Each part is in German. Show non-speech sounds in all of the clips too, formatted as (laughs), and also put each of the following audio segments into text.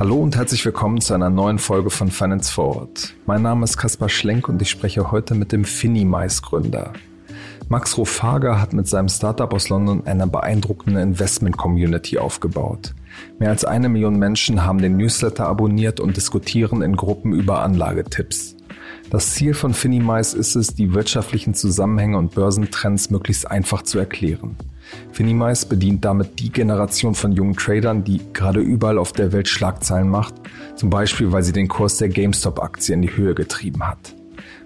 Hallo und herzlich willkommen zu einer neuen Folge von Finance Forward. Mein Name ist Kaspar Schlenk und ich spreche heute mit dem Finimice Gründer. Max Rofager hat mit seinem Startup aus London eine beeindruckende Investment-Community aufgebaut. Mehr als eine Million Menschen haben den Newsletter abonniert und diskutieren in Gruppen über Anlagetipps. Das Ziel von Finimice ist es, die wirtschaftlichen Zusammenhänge und Börsentrends möglichst einfach zu erklären. Finimize bedient damit die Generation von jungen Tradern, die gerade überall auf der Welt Schlagzeilen macht, zum Beispiel weil sie den Kurs der GameStop-Aktie in die Höhe getrieben hat.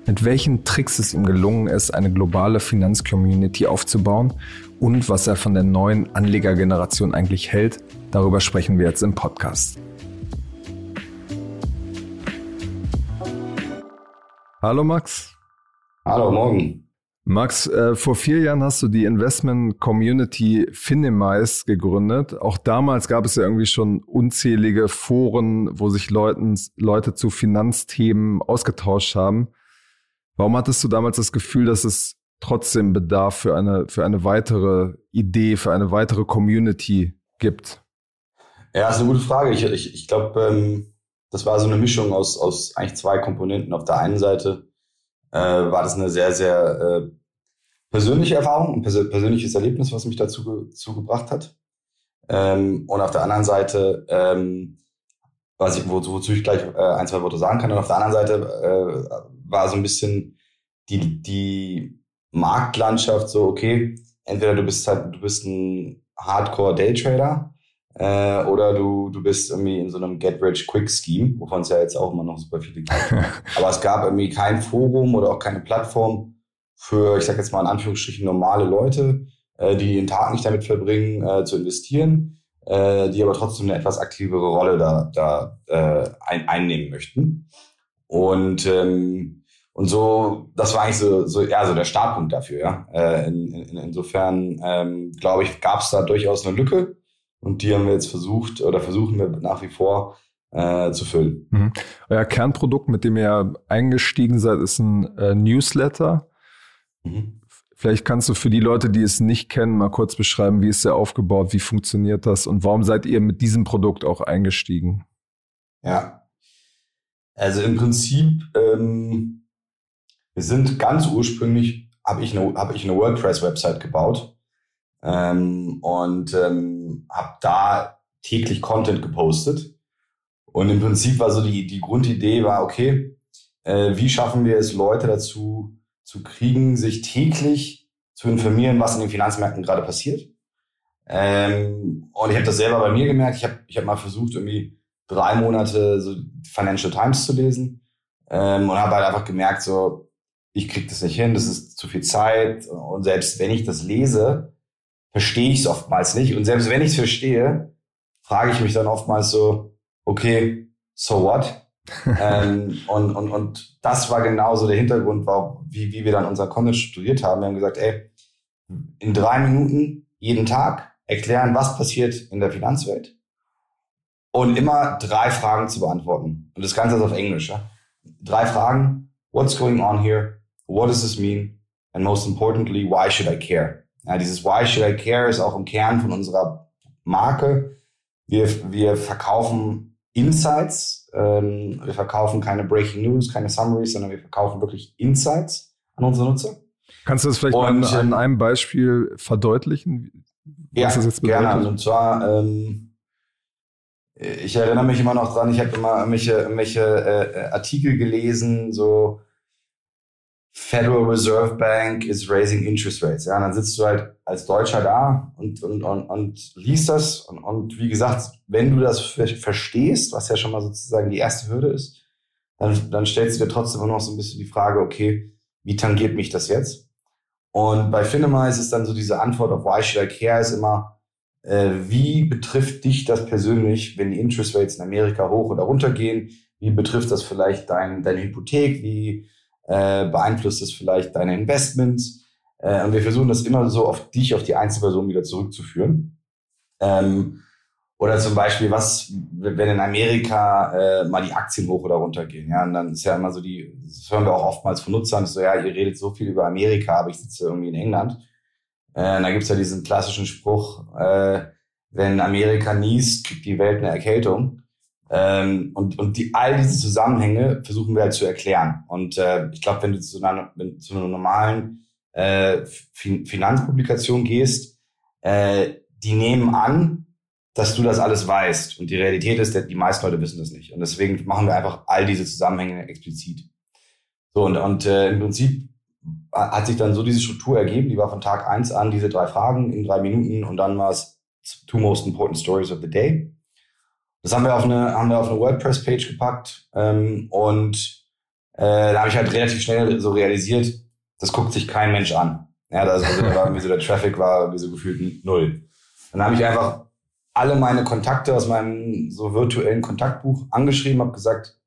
Mit welchen Tricks es ihm gelungen ist, eine globale Finanzcommunity aufzubauen und was er von der neuen Anlegergeneration eigentlich hält, darüber sprechen wir jetzt im Podcast. Hallo Max. Hallo, morgen. Max, äh, vor vier Jahren hast du die Investment Community Finimize gegründet. Auch damals gab es ja irgendwie schon unzählige Foren, wo sich Leuten, Leute zu Finanzthemen ausgetauscht haben. Warum hattest du damals das Gefühl, dass es trotzdem Bedarf für eine, für eine weitere Idee, für eine weitere Community gibt? Ja, ist eine gute Frage. Ich, ich, ich glaube, ähm, das war so eine Mischung aus, aus eigentlich zwei Komponenten. Auf der einen Seite äh, war das eine sehr, sehr äh, persönliche Erfahrung, ein pers persönliches Erlebnis, was mich dazu, dazu gebracht hat. Ähm, und auf der anderen Seite, ähm, was ich, wo, wozu ich gleich äh, ein, zwei Worte sagen kann, und auf der anderen Seite äh, war so ein bisschen die, die Marktlandschaft so, okay, entweder du bist halt, du bist ein Hardcore-Daytrader äh, oder du, du bist irgendwie in so einem Get-Rich-Quick-Scheme, wovon es ja jetzt auch immer noch super viele gibt. (laughs) Aber es gab irgendwie kein Forum oder auch keine Plattform für, ich sag jetzt mal in Anführungsstrichen, normale Leute, äh, die den Tag nicht damit verbringen, äh, zu investieren, äh, die aber trotzdem eine etwas aktivere Rolle da, da äh, ein, einnehmen möchten. Und ähm, und so, das war eigentlich so, so, ja, so der Startpunkt dafür, ja. Äh, in, in, insofern, ähm, glaube ich, gab es da durchaus eine Lücke. Und die haben wir jetzt versucht oder versuchen wir nach wie vor äh, zu füllen. Mhm. Euer Kernprodukt, mit dem ihr eingestiegen seid, ist ein äh, Newsletter. Mhm. Vielleicht kannst du für die Leute, die es nicht kennen, mal kurz beschreiben, wie ist der aufgebaut, wie funktioniert das und warum seid ihr mit diesem Produkt auch eingestiegen? Ja, also im Prinzip, ähm, wir sind ganz ursprünglich, habe ich eine, hab ich eine WordPress-Website gebaut ähm, und ähm, habe da täglich Content gepostet. Und im Prinzip war so die, die Grundidee war, okay, äh, wie schaffen wir es, Leute dazu zu kriegen, sich täglich zu informieren, was in den Finanzmärkten gerade passiert. Ähm, und ich habe das selber bei mir gemerkt. Ich habe ich hab mal versucht, irgendwie drei Monate so Financial Times zu lesen ähm, und habe halt einfach gemerkt, so ich krieg das nicht hin, das ist zu viel Zeit. Und selbst wenn ich das lese, verstehe ich es oftmals nicht. Und selbst wenn ich es verstehe, frage ich mich dann oftmals so, okay, so what? (laughs) ähm, und, und, und das war genauso der Hintergrund, war, wie, wie wir dann unser Content strukturiert haben. Wir haben gesagt, ey, in drei Minuten jeden Tag erklären, was passiert in der Finanzwelt und immer drei Fragen zu beantworten. Und das Ganze ist auf Englisch. Ja? Drei Fragen. What's going on here? What does this mean? And most importantly, why should I care? Ja, dieses Why should I care ist auch im Kern von unserer Marke. Wir, wir verkaufen Insights. Ähm, wir verkaufen keine Breaking News, keine Summaries, sondern wir verkaufen wirklich Insights an unsere Nutzer. Kannst du das vielleicht Und, mal an, ähm, einem Beispiel verdeutlichen? ja, gerne. Und zwar, ähm, ich erinnere mich immer noch dran, ich habe immer irgendwelche, irgendwelche äh, Artikel gelesen, so Federal Reserve Bank is raising interest rates. Ja, und dann sitzt du halt als Deutscher da und, und, und, und liest das. Und, und wie gesagt, wenn du das verstehst, was ja schon mal sozusagen die erste Hürde ist, dann, dann stellst du dir trotzdem immer noch so ein bisschen die Frage, okay, wie tangiert mich das jetzt? Und bei Finemize ist dann so diese Antwort auf Why should I care ist immer, äh, wie betrifft dich das persönlich, wenn die Interest Rates in Amerika hoch oder runter gehen? Wie betrifft das vielleicht dein, deine Hypothek? Wie äh, beeinflusst es vielleicht deine Investments. Äh, und wir versuchen das immer so auf dich, auf die Einzelperson wieder zurückzuführen. Ähm, oder zum Beispiel, was, wenn in Amerika äh, mal die Aktien hoch oder runter gehen, ja, und dann ist ja immer so die, das hören wir auch oftmals von Nutzern, so, ja, ihr redet so viel über Amerika, aber ich sitze irgendwie in England. Äh, da gibt's ja diesen klassischen Spruch, äh, wenn Amerika niest, kriegt die Welt eine Erkältung. Ähm, und und die, all diese Zusammenhänge versuchen wir halt zu erklären. Und äh, ich glaube, wenn du zu einer, wenn, zu einer normalen äh, fin Finanzpublikation gehst, äh, die nehmen an, dass du das alles weißt. Und die Realität ist, die meisten Leute wissen das nicht. Und deswegen machen wir einfach all diese Zusammenhänge explizit. So, und, und äh, im Prinzip hat sich dann so diese Struktur ergeben, die war von Tag eins an, diese drei Fragen in drei Minuten und dann war es Two Most Important Stories of the Day. Das haben wir auf eine, haben wir auf eine WordPress-Page gepackt ähm, und äh, da habe ich halt relativ schnell so realisiert, das guckt sich kein Mensch an. Ja, also da war irgendwie so der Traffic war wie so gefühlt null. Dann habe ich einfach alle meine Kontakte aus meinem so virtuellen Kontaktbuch angeschrieben, habe gesagt,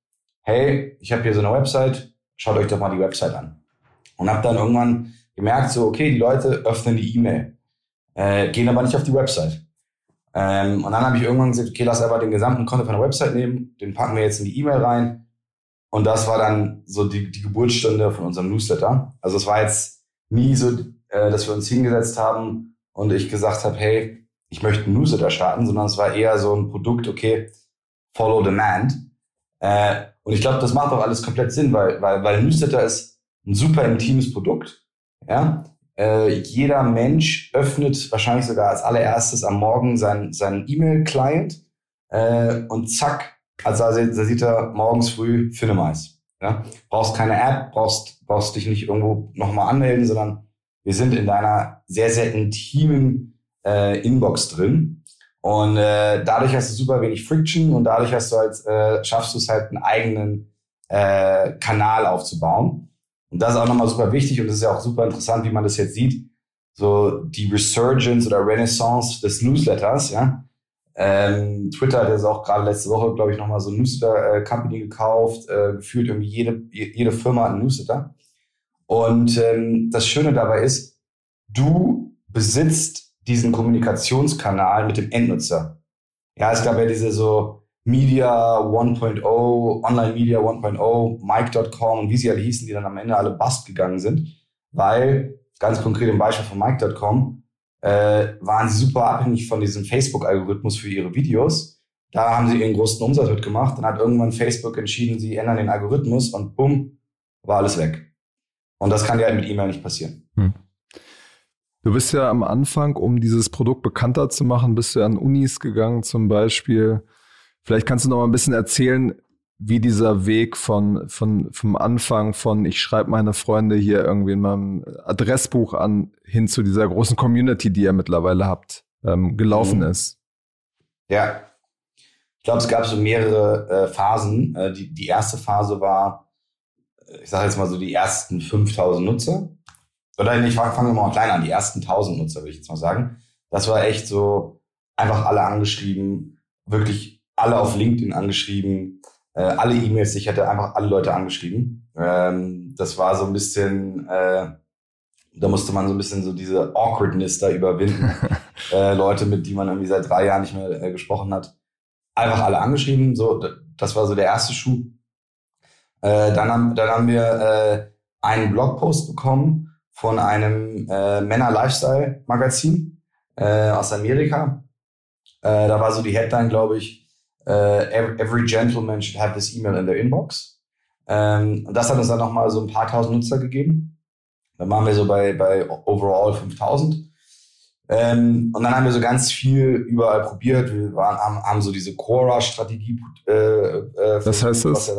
hey, ich habe hier so eine Website, schaut euch doch mal die Website an. Und habe dann irgendwann gemerkt, so, okay, die Leute öffnen die E-Mail, äh, gehen aber nicht auf die Website. Ähm, und dann habe ich irgendwann gesagt, okay, lass einfach den gesamten Content von der Website nehmen, den packen wir jetzt in die E-Mail rein. Und das war dann so die, die Geburtsstunde von unserem Newsletter. Also es war jetzt nie so, äh, dass wir uns hingesetzt haben und ich gesagt habe, hey, ich möchte einen Newsletter starten, sondern es war eher so ein Produkt, okay, follow demand. Äh, und ich glaube, das macht auch alles komplett Sinn, weil, weil, weil Newsletter ist ein super intimes Produkt. Ja, äh, jeder Mensch öffnet wahrscheinlich sogar als allererstes am Morgen seinen, seinen E-Mail-Client äh, und zack, also da sieht er morgens früh Finemais. Ja? Brauchst keine App, brauchst, brauchst dich nicht irgendwo nochmal anmelden, sondern wir sind in deiner sehr, sehr intimen äh, Inbox drin. Und äh, dadurch hast du super wenig Friction und dadurch hast du halt, äh, schaffst du es halt, einen eigenen äh, Kanal aufzubauen. Und das ist auch nochmal super wichtig und das ist ja auch super interessant, wie man das jetzt sieht. So die Resurgence oder Renaissance des Newsletters, ja. Ähm, Twitter hat jetzt auch gerade letzte Woche, glaube ich, nochmal so ein Newsletter-Company gekauft. Äh, gefühlt irgendwie jede, jede Firma hat einen Newsletter. Und ähm, das Schöne dabei ist, du besitzt diesen Kommunikationskanal mit dem Endnutzer. Ja, es gab ja diese so Media 1.0, Online Media 1.0, Mike.com und wie sie alle hießen, die dann am Ende alle bust gegangen sind, weil, ganz konkret im Beispiel von Mike.com, äh, waren sie super abhängig von diesem Facebook-Algorithmus für ihre Videos. Da haben sie ihren großen Umsatz mitgemacht. Dann hat irgendwann Facebook entschieden, sie ändern den Algorithmus und bumm, war alles weg. Und das kann ja mit E-Mail nicht passieren. Hm. Du bist ja am Anfang, um dieses Produkt bekannter zu machen, bist du an Unis gegangen zum Beispiel Vielleicht kannst du noch mal ein bisschen erzählen, wie dieser Weg von, von, vom Anfang von ich schreibe meine Freunde hier irgendwie in meinem Adressbuch an, hin zu dieser großen Community, die ihr mittlerweile habt, ähm, gelaufen mhm. ist. Ja. Ich glaube, es gab so mehrere äh, Phasen. Äh, die, die erste Phase war, äh, ich sage jetzt mal so die ersten 5000 Nutzer. Oder nicht, fangen wir mal klein an, die ersten 1000 Nutzer, würde ich jetzt mal sagen. Das war echt so, einfach alle angeschrieben, wirklich alle auf LinkedIn angeschrieben, äh, alle E-Mails, ich hätte einfach alle Leute angeschrieben. Ähm, das war so ein bisschen, äh, da musste man so ein bisschen so diese Awkwardness da überwinden. (laughs) äh, Leute, mit die man irgendwie seit drei Jahren nicht mehr äh, gesprochen hat, einfach alle angeschrieben. So, das war so der erste Schuh. Äh, dann, haben, dann haben wir äh, einen Blogpost bekommen von einem äh, Männer-Lifestyle-Magazin äh, aus Amerika. Äh, da war so die Headline, glaube ich, uh, every gentleman should have this email in their inbox. Ähm, und das hat uns dann nochmal so ein paar tausend Nutzer gegeben. Dann waren wir so bei, bei overall 5000. Ähm, und dann haben wir so ganz viel überall probiert. Wir waren, haben, haben so diese Quora-Strategie. Äh, äh, was heißt das? Ja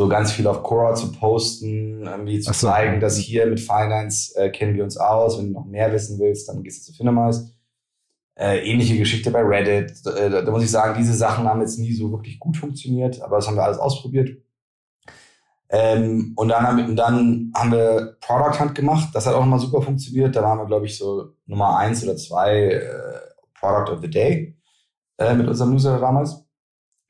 so ganz viel auf Quora zu posten, irgendwie zu so. zeigen, dass hier mit Finance äh, kennen wir uns aus. Wenn du noch mehr wissen willst, dann gehst du zu Finemize. Äh, ähnliche Geschichte bei Reddit. Äh, da, da muss ich sagen, diese Sachen haben jetzt nie so wirklich gut funktioniert, aber das haben wir alles ausprobiert. Ähm, und dann haben, dann haben wir Product Hunt gemacht. Das hat auch nochmal super funktioniert. Da waren wir, glaube ich, so Nummer eins oder zwei äh, Product of the Day äh, mit unserem Newsletter damals.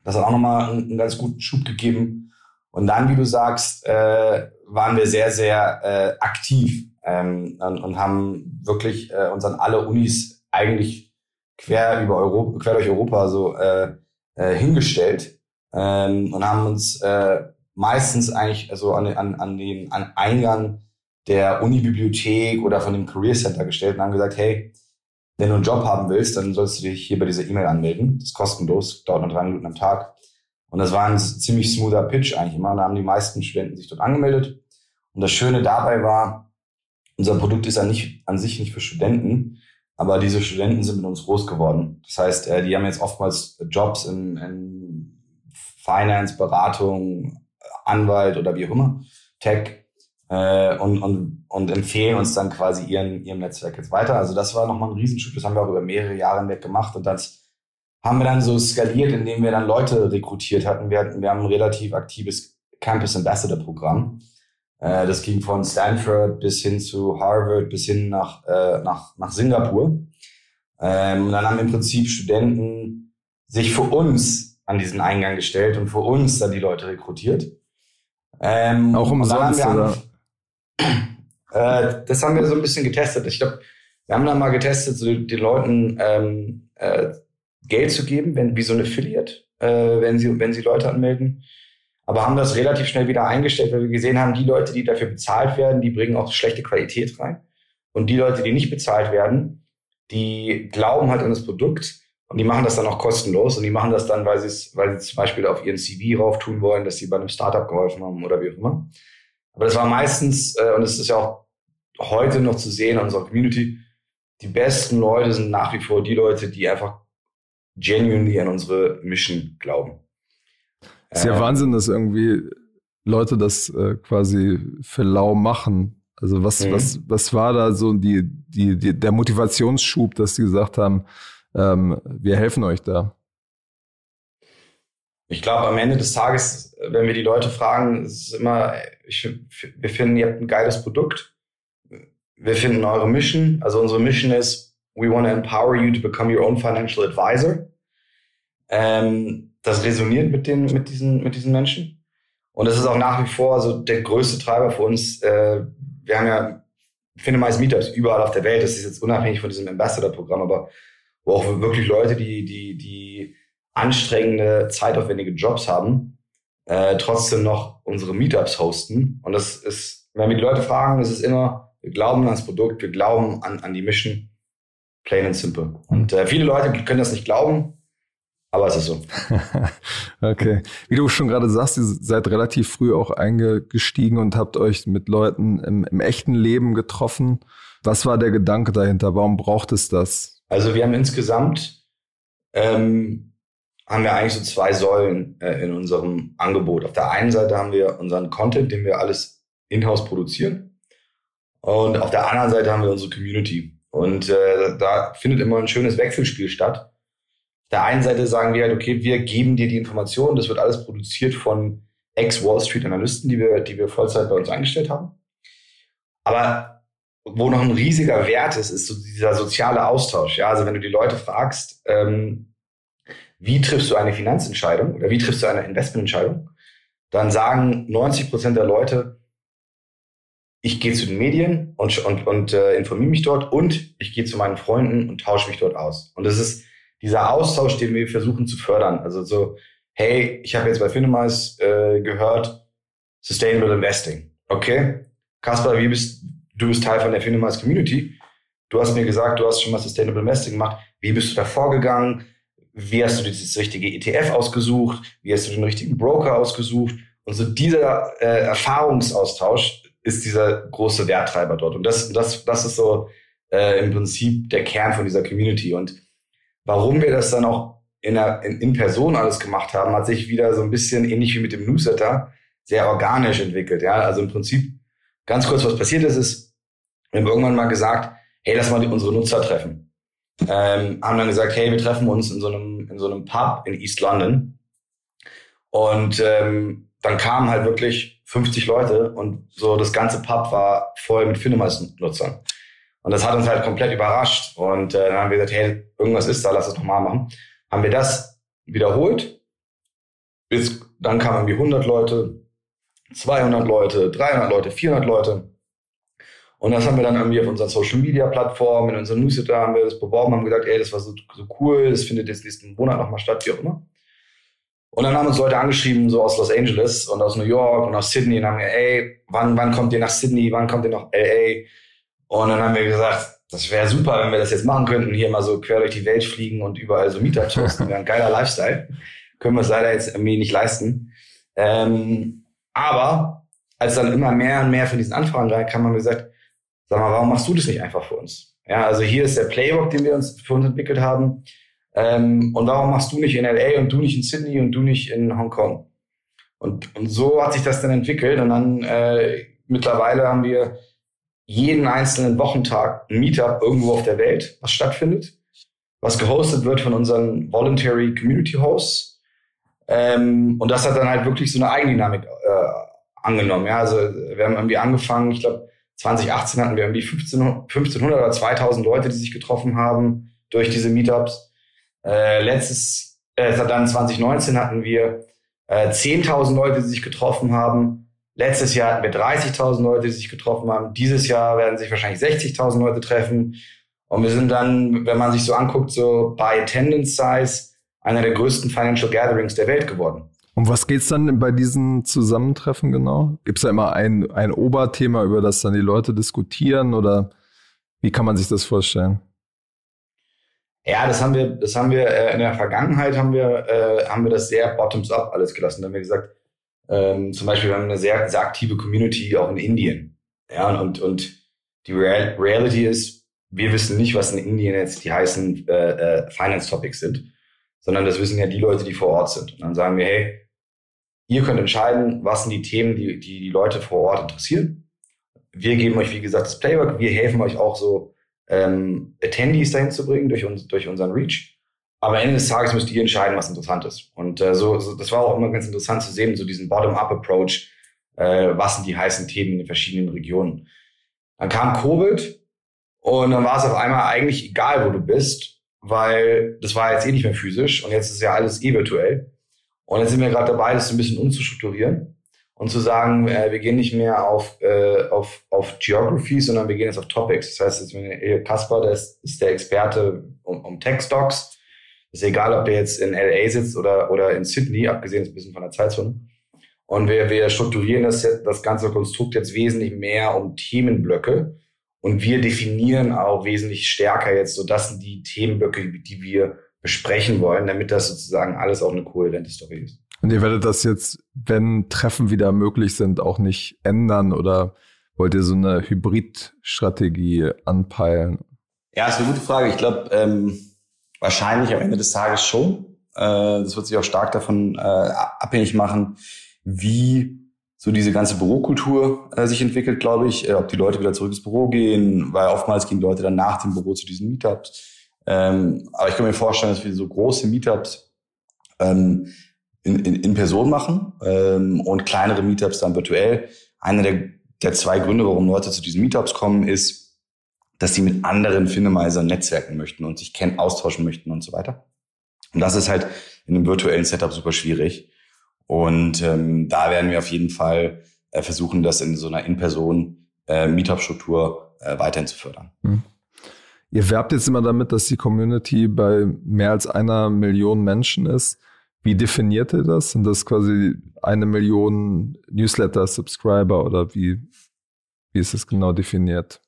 Das hat auch nochmal einen, einen ganz guten Schub gegeben. Und dann, wie du sagst, äh, waren wir sehr, sehr äh, aktiv ähm, und, und haben wirklich uns an alle Unis eigentlich quer über Europa, quer durch Europa so äh, äh, hingestellt ähm, und haben uns äh, meistens eigentlich also an, an, an den an Eingang der Unibibliothek oder von dem Career Center gestellt und haben gesagt, hey, wenn du einen Job haben willst, dann sollst du dich hier bei dieser E-Mail anmelden. Das ist kostenlos, dauert nur drei Minuten am Tag. Und das war ein ziemlich smoother Pitch eigentlich immer. Und da haben die meisten Studenten sich dort angemeldet. Und das Schöne dabei war, unser Produkt ist ja nicht, an sich nicht für Studenten, aber diese Studenten sind mit uns groß geworden. Das heißt, äh, die haben jetzt oftmals Jobs in, in Finance, Beratung, Anwalt oder wie auch immer, Tech äh, und, und, und empfehlen uns dann quasi ihren, ihrem Netzwerk jetzt weiter. Also das war nochmal ein Riesenschub. Das haben wir auch über mehrere Jahre hinweg gemacht und das haben wir dann so skaliert, indem wir dann Leute rekrutiert hatten. Wir, hatten, wir haben ein relativ aktives Campus Ambassador Programm. Äh, das ging von Stanford bis hin zu Harvard, bis hin nach, äh, nach, nach Singapur. Ähm, und dann haben im Prinzip Studenten sich für uns an diesen Eingang gestellt und für uns dann die Leute rekrutiert. Ähm, Auch umsonst, oder? (clears throat) Äh, das haben wir so ein bisschen getestet. Ich glaube, wir haben dann mal getestet, so den Leuten ähm, äh, Geld zu geben, wenn, wie so ein Affiliate, äh, wenn, sie, wenn sie Leute anmelden. Aber haben das relativ schnell wieder eingestellt, weil wir gesehen haben, die Leute, die dafür bezahlt werden, die bringen auch schlechte Qualität rein. Und die Leute, die nicht bezahlt werden, die glauben halt an das Produkt und die machen das dann auch kostenlos und die machen das dann, weil sie es, weil sie zum Beispiel auf ihren CV rauf tun wollen, dass sie bei einem Startup geholfen haben oder wie auch immer. Aber das war meistens, äh, und es ist ja auch heute noch zu sehen in unserer Community, die besten Leute sind nach wie vor die Leute, die einfach genuinely an unsere Mission glauben. Ist ja äh, Wahnsinn, dass irgendwie Leute das äh, quasi für lau machen. Also was, mhm. was, was war da so die, die, die, der Motivationsschub, dass sie gesagt haben, ähm, wir helfen euch da? Ich glaube, am Ende des Tages, wenn wir die Leute fragen, ist es immer, ich, wir finden, ihr habt ein geiles Produkt. Wir finden eure Mission. Also unsere Mission ist, we want to empower you to become your own financial advisor. Ähm, das resoniert mit den, mit diesen, mit diesen Menschen. Und das ist auch nach wie vor so der größte Treiber für uns. Äh, wir haben ja Finemize Meetups überall auf der Welt. Das ist jetzt unabhängig von diesem Ambassador-Programm, aber wo auch wirklich Leute, die, die, die anstrengende, zeitaufwendige Jobs haben, äh, trotzdem noch unsere Meetups hosten. Und das ist, wenn wir die Leute fragen, ist es immer, wir glauben ans Produkt, wir glauben an, an die Mission. Plain and simple. Und äh, viele Leute können das nicht glauben, aber es ist so. (laughs) okay. Wie du schon gerade sagst, ihr seid relativ früh auch eingestiegen und habt euch mit Leuten im, im echten Leben getroffen. Was war der Gedanke dahinter? Warum braucht es das? Also wir haben insgesamt ähm, haben wir eigentlich so zwei Säulen äh, in unserem Angebot. Auf der einen Seite haben wir unseren Content, den wir alles in-house produzieren. Und auf der anderen Seite haben wir unsere Community. Und äh, da findet immer ein schönes Wechselspiel statt. Der einen Seite sagen wir halt, okay, wir geben dir die Informationen. Das wird alles produziert von Ex-Wall Street Analysten, die wir, die wir Vollzeit bei uns eingestellt haben. Aber wo noch ein riesiger Wert ist, ist so dieser soziale Austausch. Ja, also wenn du die Leute fragst, ähm, wie triffst du eine Finanzentscheidung oder wie triffst du eine Investmententscheidung, dann sagen 90 Prozent der Leute, ich gehe zu den Medien und, und, und äh, informiere mich dort und ich gehe zu meinen Freunden und tausche mich dort aus. Und das ist dieser Austausch, den wir versuchen zu fördern. Also so, hey, ich habe jetzt bei Finemas äh, gehört, Sustainable Investing. Okay, Kaspar, wie bist du bist Teil von der Finemas Community. Du hast mir gesagt, du hast schon mal Sustainable Investing gemacht. Wie bist du da vorgegangen? wie hast du das richtige ETF ausgesucht, wie hast du den richtigen Broker ausgesucht. Und so dieser äh, Erfahrungsaustausch ist dieser große Werttreiber dort. Und das, das, das ist so äh, im Prinzip der Kern von dieser Community. Und warum wir das dann auch in, der, in, in Person alles gemacht haben, hat sich wieder so ein bisschen ähnlich wie mit dem Newsletter sehr organisch entwickelt. Ja, also im Prinzip ganz kurz, was passiert ist, ist, wir haben irgendwann mal gesagt, hey, lass mal unsere Nutzer treffen ähm, haben dann gesagt, hey, wir treffen uns in so einem, in so einem Pub in East London. Und ähm, dann kamen halt wirklich 50 Leute und so das ganze Pub war voll mit Finnemals-Nutzern. Und das hat uns halt komplett überrascht. Und äh, dann haben wir gesagt, hey, irgendwas ist da, lass es nochmal machen. Haben wir das wiederholt. Bis, dann kamen irgendwie 100 Leute, 200 Leute, 300 Leute, 400 Leute. Und das haben wir dann irgendwie auf unseren Social Media Plattformen, in unserem Newsletter haben wir das beworben, haben gesagt, ey, das war so, so cool, das findet jetzt nächsten Monat nochmal statt, wie auch immer. Und dann haben uns Leute angeschrieben, so aus Los Angeles und aus New York und aus Sydney und haben gesagt, ey, wann, wann kommt ihr nach Sydney, wann kommt ihr nach LA? Und dann haben wir gesagt, das wäre super, wenn wir das jetzt machen könnten, hier mal so quer durch die Welt fliegen und überall so Meetups hosten. Wäre ein geiler Lifestyle. Können wir es leider jetzt irgendwie nicht leisten. Ähm, aber als dann immer mehr und mehr von diesen Anfragen reinkam, haben wir gesagt, sag mal, warum machst du das nicht einfach für uns? Ja, also hier ist der Playbook, den wir uns für uns entwickelt haben. Ähm, und warum machst du nicht in LA und du nicht in Sydney und du nicht in Hongkong? Und, und so hat sich das dann entwickelt. Und dann äh, mittlerweile haben wir jeden einzelnen Wochentag ein Meetup irgendwo auf der Welt, was stattfindet, was gehostet wird von unseren Voluntary Community Hosts. Ähm, und das hat dann halt wirklich so eine Eigendynamik äh, angenommen. Ja, also wir haben irgendwie angefangen, ich glaube 2018 hatten wir irgendwie 15, 1500 oder 2000 Leute, die sich getroffen haben durch diese Meetups. Äh, letztes, äh, dann 2019 hatten wir äh, 10.000 Leute, die sich getroffen haben. Letztes Jahr hatten wir 30.000 Leute, die sich getroffen haben. Dieses Jahr werden sich wahrscheinlich 60.000 Leute treffen. Und wir sind dann, wenn man sich so anguckt, so bei Attendance Size einer der größten Financial Gatherings der Welt geworden. Um was geht's dann bei diesen Zusammentreffen genau? Gibt's da immer ein, ein Oberthema, über das dann die Leute diskutieren oder wie kann man sich das vorstellen? Ja, das haben wir, das haben wir äh, in der Vergangenheit haben wir, äh, haben wir das sehr bottoms up alles gelassen. Da haben wir gesagt, ähm, zum Beispiel, wir haben eine sehr, sehr aktive Community auch in Indien. Ja, und, und die Real Reality ist, wir wissen nicht, was in Indien jetzt die heißen äh, äh, Finance Topics sind, sondern das wissen ja die Leute, die vor Ort sind. Und dann sagen wir, hey, ihr könnt entscheiden, was sind die Themen, die die, die Leute vor Ort interessieren. Wir geben euch, wie gesagt, das Playbook. Wir helfen euch auch so, ähm, Attendees dahin zu bringen durch, uns, durch unseren Reach. Aber am Ende des Tages müsst ihr entscheiden, was interessant ist. Und äh, so, so, das war auch immer ganz interessant zu sehen, so diesen Bottom-up-Approach, äh, was sind die heißen Themen in den verschiedenen Regionen. Dann kam Covid und dann war es auf einmal eigentlich egal, wo du bist, weil das war jetzt eh nicht mehr physisch und jetzt ist ja alles eh virtuell. Und jetzt sind wir gerade dabei, das so ein bisschen umzustrukturieren und zu sagen, äh, wir gehen nicht mehr auf, äh, auf, auf Geography, sondern wir gehen jetzt auf Topics. Das heißt, jetzt, wenn Kaspar, der ist, ist der Experte um, um Tech-Stocks, ist egal, ob der jetzt in LA sitzt oder, oder in Sydney, abgesehen ein bisschen von der Zeitzone. Und wir, wir strukturieren das, das ganze Konstrukt jetzt wesentlich mehr um Themenblöcke. Und wir definieren auch wesentlich stärker jetzt so, das sind die Themenblöcke, die wir besprechen wollen, damit das sozusagen alles auch eine kohärente Story ist. Und ihr werdet das jetzt, wenn Treffen wieder möglich sind, auch nicht ändern oder wollt ihr so eine Hybrid-Strategie anpeilen? Ja, ist eine gute Frage. Ich glaube, ähm, Wahrscheinlich am Ende des Tages schon. Äh, das wird sich auch stark davon äh, abhängig machen, wie so diese ganze Bürokultur äh, sich entwickelt, glaube ich, äh, ob die Leute wieder zurück ins Büro gehen, weil oftmals gehen Leute dann nach dem Büro zu diesen Meetups. Ähm, aber ich kann mir vorstellen, dass wir so große Meetups ähm, in, in, in Person machen ähm, und kleinere Meetups dann virtuell. Einer der, der zwei Gründe, warum Leute zu diesen Meetups kommen, ist, dass sie mit anderen Finnemizern netzwerken möchten und sich kennen, austauschen möchten und so weiter. Und das ist halt in einem virtuellen Setup super schwierig. Und ähm, da werden wir auf jeden Fall äh, versuchen, das in so einer In-Person äh, äh, weiterhin zu fördern. Hm. Ihr werbt jetzt immer damit, dass die Community bei mehr als einer Million Menschen ist. Wie definiert ihr das? Sind das quasi eine Million Newsletter-Subscriber oder wie, wie ist es genau definiert?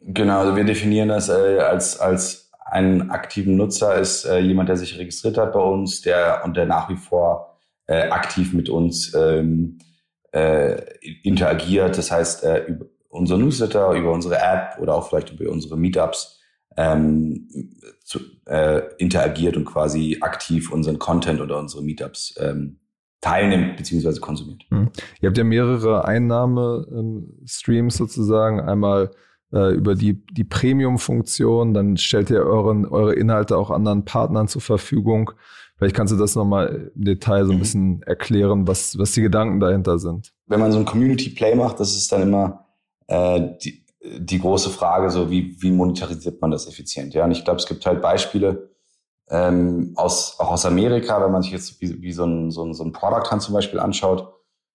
Genau, also wir definieren das äh, als, als einen aktiven Nutzer ist äh, jemand, der sich registriert hat bei uns, der und der nach wie vor äh, aktiv mit uns ähm, äh, interagiert. Das heißt, äh, über unser Newsletter, über unsere App oder auch vielleicht über unsere Meetups ähm, zu, äh, interagiert und quasi aktiv unseren Content oder unsere Meetups ähm, teilnimmt bzw. konsumiert. Hm. Ihr habt ja mehrere Einnahme-Streams sozusagen. Einmal äh, über die, die Premium-Funktion, dann stellt ihr euren, eure Inhalte auch anderen Partnern zur Verfügung. Vielleicht kannst du das nochmal im Detail so ein mhm. bisschen erklären, was, was die Gedanken dahinter sind. Wenn man so ein Community Play macht, das ist dann immer äh, die, die große Frage, so wie, wie monetarisiert man das effizient? Ja, und ich glaube, es gibt halt Beispiele ähm, aus, auch aus Amerika, wenn man sich jetzt wie, wie so ein, so ein, so ein Product Hunt zum Beispiel anschaut,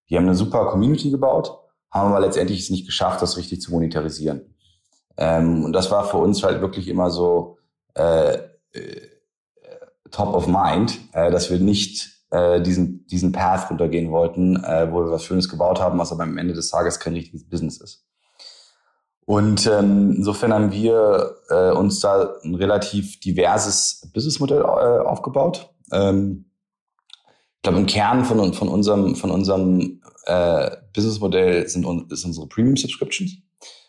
die haben eine super Community gebaut, haben aber letztendlich es nicht geschafft, das richtig zu monetarisieren. Ähm, und das war für uns halt wirklich immer so äh, äh, top of mind, äh, dass wir nicht äh, diesen, diesen Path runtergehen wollten, äh, wo wir was Schönes gebaut haben, was aber am Ende des Tages kein richtiges Business ist. Und ähm, insofern haben wir äh, uns da ein relativ diverses Businessmodell äh, aufgebaut. Ähm, ich glaube, im Kern von, von unserem, von unserem äh, Businessmodell sind ist unsere Premium Subscriptions.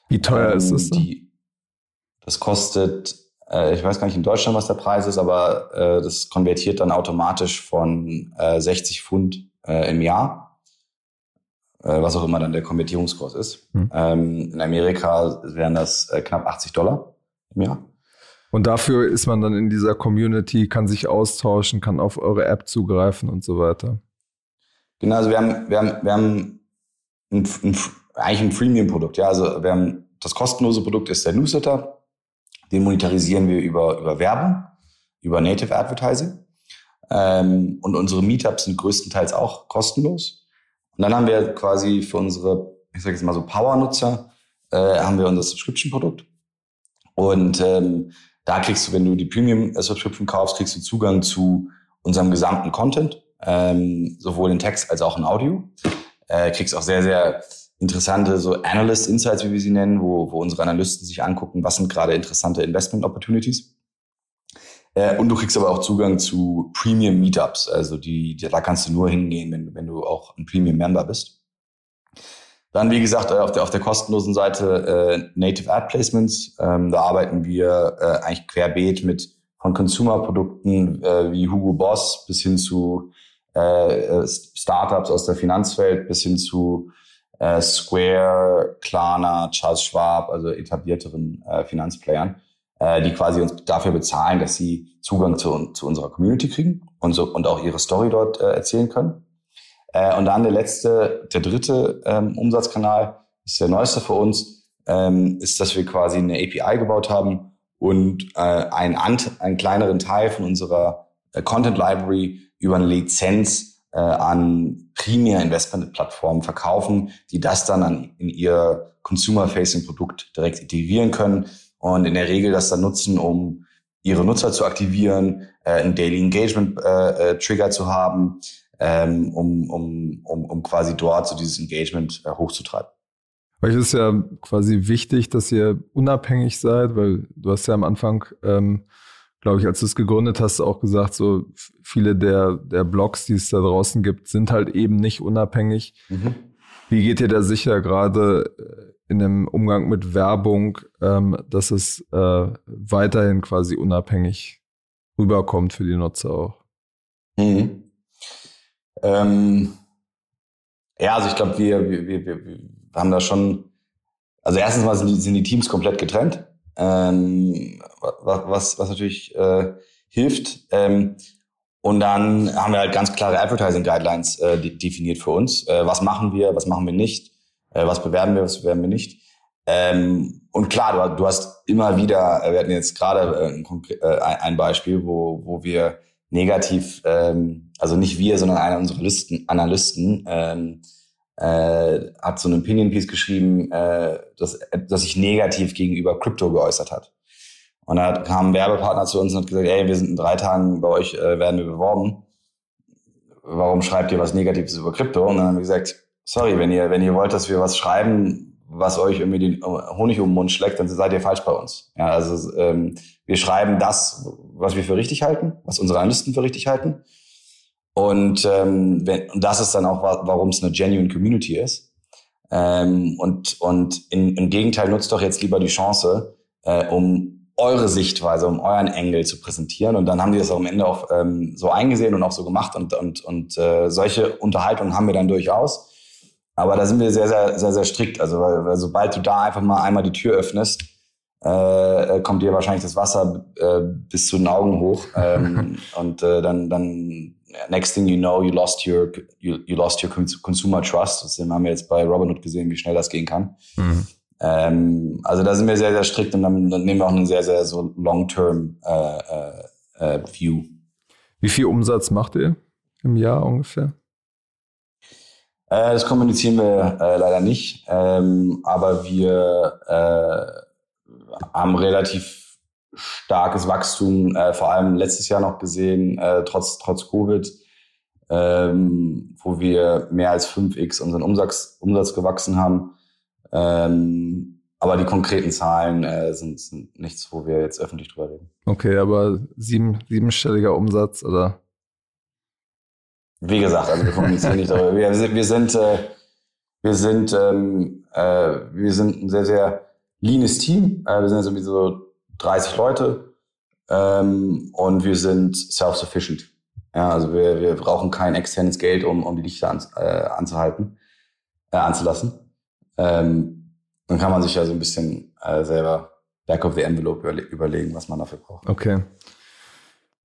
Wie teuer ähm, ist das? Die, das kostet, äh, ich weiß gar nicht in Deutschland, was der Preis ist, aber äh, das konvertiert dann automatisch von äh, 60 Pfund äh, im Jahr äh, was auch immer dann der Konvertierungskurs ist. Hm. Ähm, in Amerika wären das äh, knapp 80 Dollar im Jahr. Und dafür ist man dann in dieser Community, kann sich austauschen, kann auf eure App zugreifen und so weiter. Genau, also wir haben, wir haben, wir haben ein, ein, eigentlich ein Freemium-Produkt. Ja, also wir haben das kostenlose Produkt ist der Newsletter. Den monetarisieren wir über, über Werbung, über Native Advertising. Ähm, und unsere Meetups sind größtenteils auch kostenlos. Und dann haben wir quasi für unsere, ich sage jetzt mal so Power-Nutzer, äh, haben wir unser Subscription-Produkt. Und ähm, da kriegst du, wenn du die Premium-Subscription kaufst, kriegst du Zugang zu unserem gesamten Content, ähm, sowohl in Text als auch in Audio. Äh, kriegst auch sehr, sehr interessante so Analyst Insights, wie wir sie nennen, wo, wo unsere Analysten sich angucken, was sind gerade interessante Investment Opportunities. Äh, und du kriegst aber auch Zugang zu Premium Meetups. Also die, die da kannst du nur hingehen, wenn, wenn du auch ein Premium Member bist. Dann, wie gesagt, äh, auf der, auf der kostenlosen Seite äh, Native Ad Placements. Ähm, da arbeiten wir äh, eigentlich querbeet mit von Consumer-Produkten äh, wie Hugo Boss bis hin zu äh, Startups aus der Finanzwelt bis hin zu äh, Square, Klarna, Charles Schwab, also etablierteren äh, Finanzplayern äh, die quasi uns dafür bezahlen, dass sie Zugang zu, zu unserer Community kriegen und, so, und auch ihre Story dort äh, erzählen können. Äh, und dann der letzte, der dritte ähm, Umsatzkanal, ist der neueste für uns, ähm, ist, dass wir quasi eine API gebaut haben und äh, einen, einen kleineren Teil von unserer äh, Content Library über eine Lizenz äh, an primär Investment-Plattformen verkaufen, die das dann an, in ihr Consumer-Facing-Produkt direkt integrieren können und in der Regel das dann nutzen, um ihre Nutzer zu aktivieren, äh, einen Daily Engagement äh, äh, zu haben, ähm, um, um, um, um quasi dort so dieses Engagement äh, hochzutreiben. Euch ist ja quasi wichtig, dass ihr unabhängig seid, weil du hast ja am Anfang, ähm, glaube ich, als du es gegründet hast, auch gesagt, so viele der, der Blogs, die es da draußen gibt, sind halt eben nicht unabhängig. Mhm. Wie geht ihr da sicher gerade äh, in dem Umgang mit Werbung, ähm, dass es äh, weiterhin quasi unabhängig rüberkommt für die Nutzer auch. Mhm. Ähm, ja, also ich glaube, wir, wir, wir, wir haben da schon, also erstens mal sind die, sind die Teams komplett getrennt, ähm, was, was natürlich äh, hilft. Ähm, und dann haben wir halt ganz klare Advertising Guidelines äh, definiert für uns. Äh, was machen wir, was machen wir nicht äh, was bewerben wir, was bewerben wir nicht. Ähm, und klar, du, du, hast immer wieder, äh, wir hatten jetzt gerade äh, ein, äh, ein, Beispiel, wo, wo wir negativ, ähm, also nicht wir, sondern einer unserer Listen, Analysten, ähm, äh, hat so ein Opinion Piece geschrieben, äh, dass, dass sich negativ gegenüber Krypto geäußert hat. Und da kam ein Werbepartner zu uns und hat gesagt, ey, wir sind in drei Tagen bei euch, äh, werden wir beworben. Warum schreibt ihr was Negatives über Krypto? Und dann haben wir gesagt, sorry, wenn ihr, wenn ihr wollt, dass wir was schreiben, was euch irgendwie den Honig um den Mund schlägt, dann seid ihr falsch bei uns. Ja, also ähm, wir schreiben das, was wir für richtig halten, was unsere Analysten für richtig halten. Und, ähm, wenn, und das ist dann auch, warum es eine genuine Community ist. Ähm, und und in, im Gegenteil, nutzt doch jetzt lieber die Chance, äh, um eure Sichtweise, um euren Engel zu präsentieren. Und dann haben die das auch am Ende auch ähm, so eingesehen und auch so gemacht. Und, und, und äh, solche Unterhaltungen haben wir dann durchaus. Aber da sind wir sehr, sehr, sehr, sehr strikt. Also, weil, weil sobald du da einfach mal einmal die Tür öffnest, äh, kommt dir wahrscheinlich das Wasser äh, bis zu den Augen hoch. Ähm, (laughs) und äh, dann, dann, next thing you know, you lost your, you, you lost your consumer trust. Das haben wir jetzt bei Robinhood gesehen, wie schnell das gehen kann. Mhm. Ähm, also da sind wir sehr, sehr strikt und dann, dann nehmen wir auch einen sehr, sehr so long-term äh, äh, äh, View. Wie viel Umsatz macht ihr im Jahr ungefähr? Äh, das kommunizieren wir äh, leider nicht, ähm, aber wir äh, haben relativ starkes Wachstum, äh, vor allem letztes Jahr noch gesehen, äh, trotz, trotz Covid, ähm, wo wir mehr als 5x unseren Umsatz, Umsatz gewachsen haben. Ähm, aber die konkreten Zahlen äh, sind, sind nichts, wo wir jetzt öffentlich drüber reden. Okay, aber sieben, siebenstelliger Umsatz oder? Wie gesagt, also wir kommunizieren nicht darüber. Wir, wir sind, äh, wir sind, ähm, äh, wir sind ein sehr, sehr leanes Team. Äh, wir sind jetzt irgendwie so 30 Leute ähm, und wir sind self-sufficient. Ja, also wir, wir brauchen kein externes Geld, um, um die Lichter an, äh, anzuhalten, äh, anzulassen. Ähm, dann kann man sich ja so ein bisschen äh, selber back of the envelope überlegen, was man dafür braucht. Okay.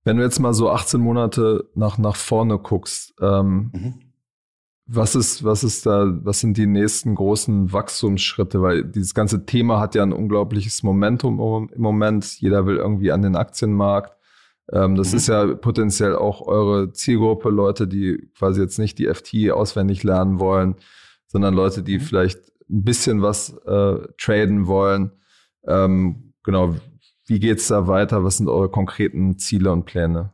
Wenn du jetzt mal so 18 Monate nach, nach vorne guckst, ähm, mhm. Was ist, was ist da, was sind die nächsten großen Wachstumsschritte? Weil dieses ganze Thema hat ja ein unglaubliches Momentum im Moment. Jeder will irgendwie an den Aktienmarkt. Ähm, das mhm. ist ja potenziell auch eure Zielgruppe, Leute, die quasi jetzt nicht die FT auswendig lernen wollen, sondern Leute, die mhm. vielleicht ein bisschen was äh, traden wollen. Ähm, genau, wie geht's da weiter? Was sind eure konkreten Ziele und Pläne?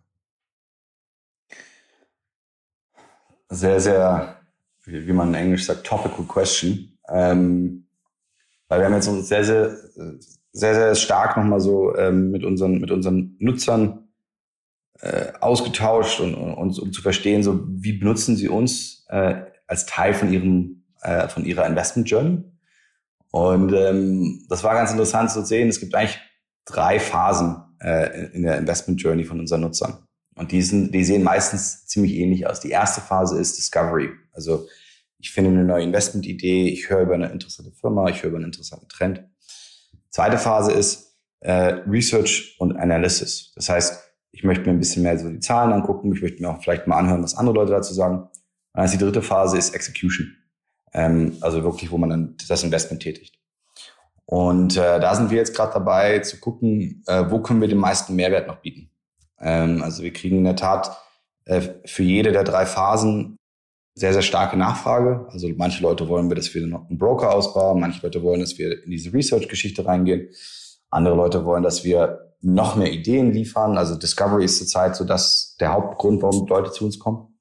Sehr, sehr, wie man in Englisch sagt, topical question. Ähm, weil wir haben jetzt uns sehr, sehr, sehr, sehr stark nochmal so ähm, mit, unseren, mit unseren Nutzern äh, ausgetauscht und, und um zu verstehen, so wie benutzen sie uns äh, als Teil von ihrem, äh, von ihrer Investment Journey. Und ähm, das war ganz interessant zu sehen. Es gibt eigentlich drei Phasen äh, in der Investment Journey von unseren Nutzern. Und die, sind, die sehen meistens ziemlich ähnlich aus. Die erste Phase ist Discovery. Also ich finde eine neue Investmentidee, ich höre über eine interessante Firma, ich höre über einen interessanten Trend. Zweite Phase ist äh, Research und Analysis. Das heißt, ich möchte mir ein bisschen mehr so die Zahlen angucken, ich möchte mir auch vielleicht mal anhören, was andere Leute dazu sagen. Und die dritte Phase ist Execution. Ähm, also wirklich, wo man dann das Investment tätigt. Und äh, da sind wir jetzt gerade dabei zu gucken, äh, wo können wir den meisten Mehrwert noch bieten. Ähm, also wir kriegen in der Tat äh, für jede der drei Phasen sehr, sehr starke Nachfrage. Also manche Leute wollen wir, dass wir noch einen Broker ausbauen, manche Leute wollen, dass wir in diese Research-Geschichte reingehen. Andere Leute wollen, dass wir noch mehr Ideen liefern. Also Discovery ist zurzeit so das der Hauptgrund, warum Leute zu uns kommen.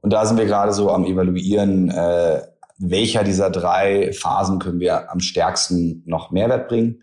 Und da sind wir gerade so am evaluieren, äh, welcher dieser drei Phasen können wir am stärksten noch Mehrwert bringen.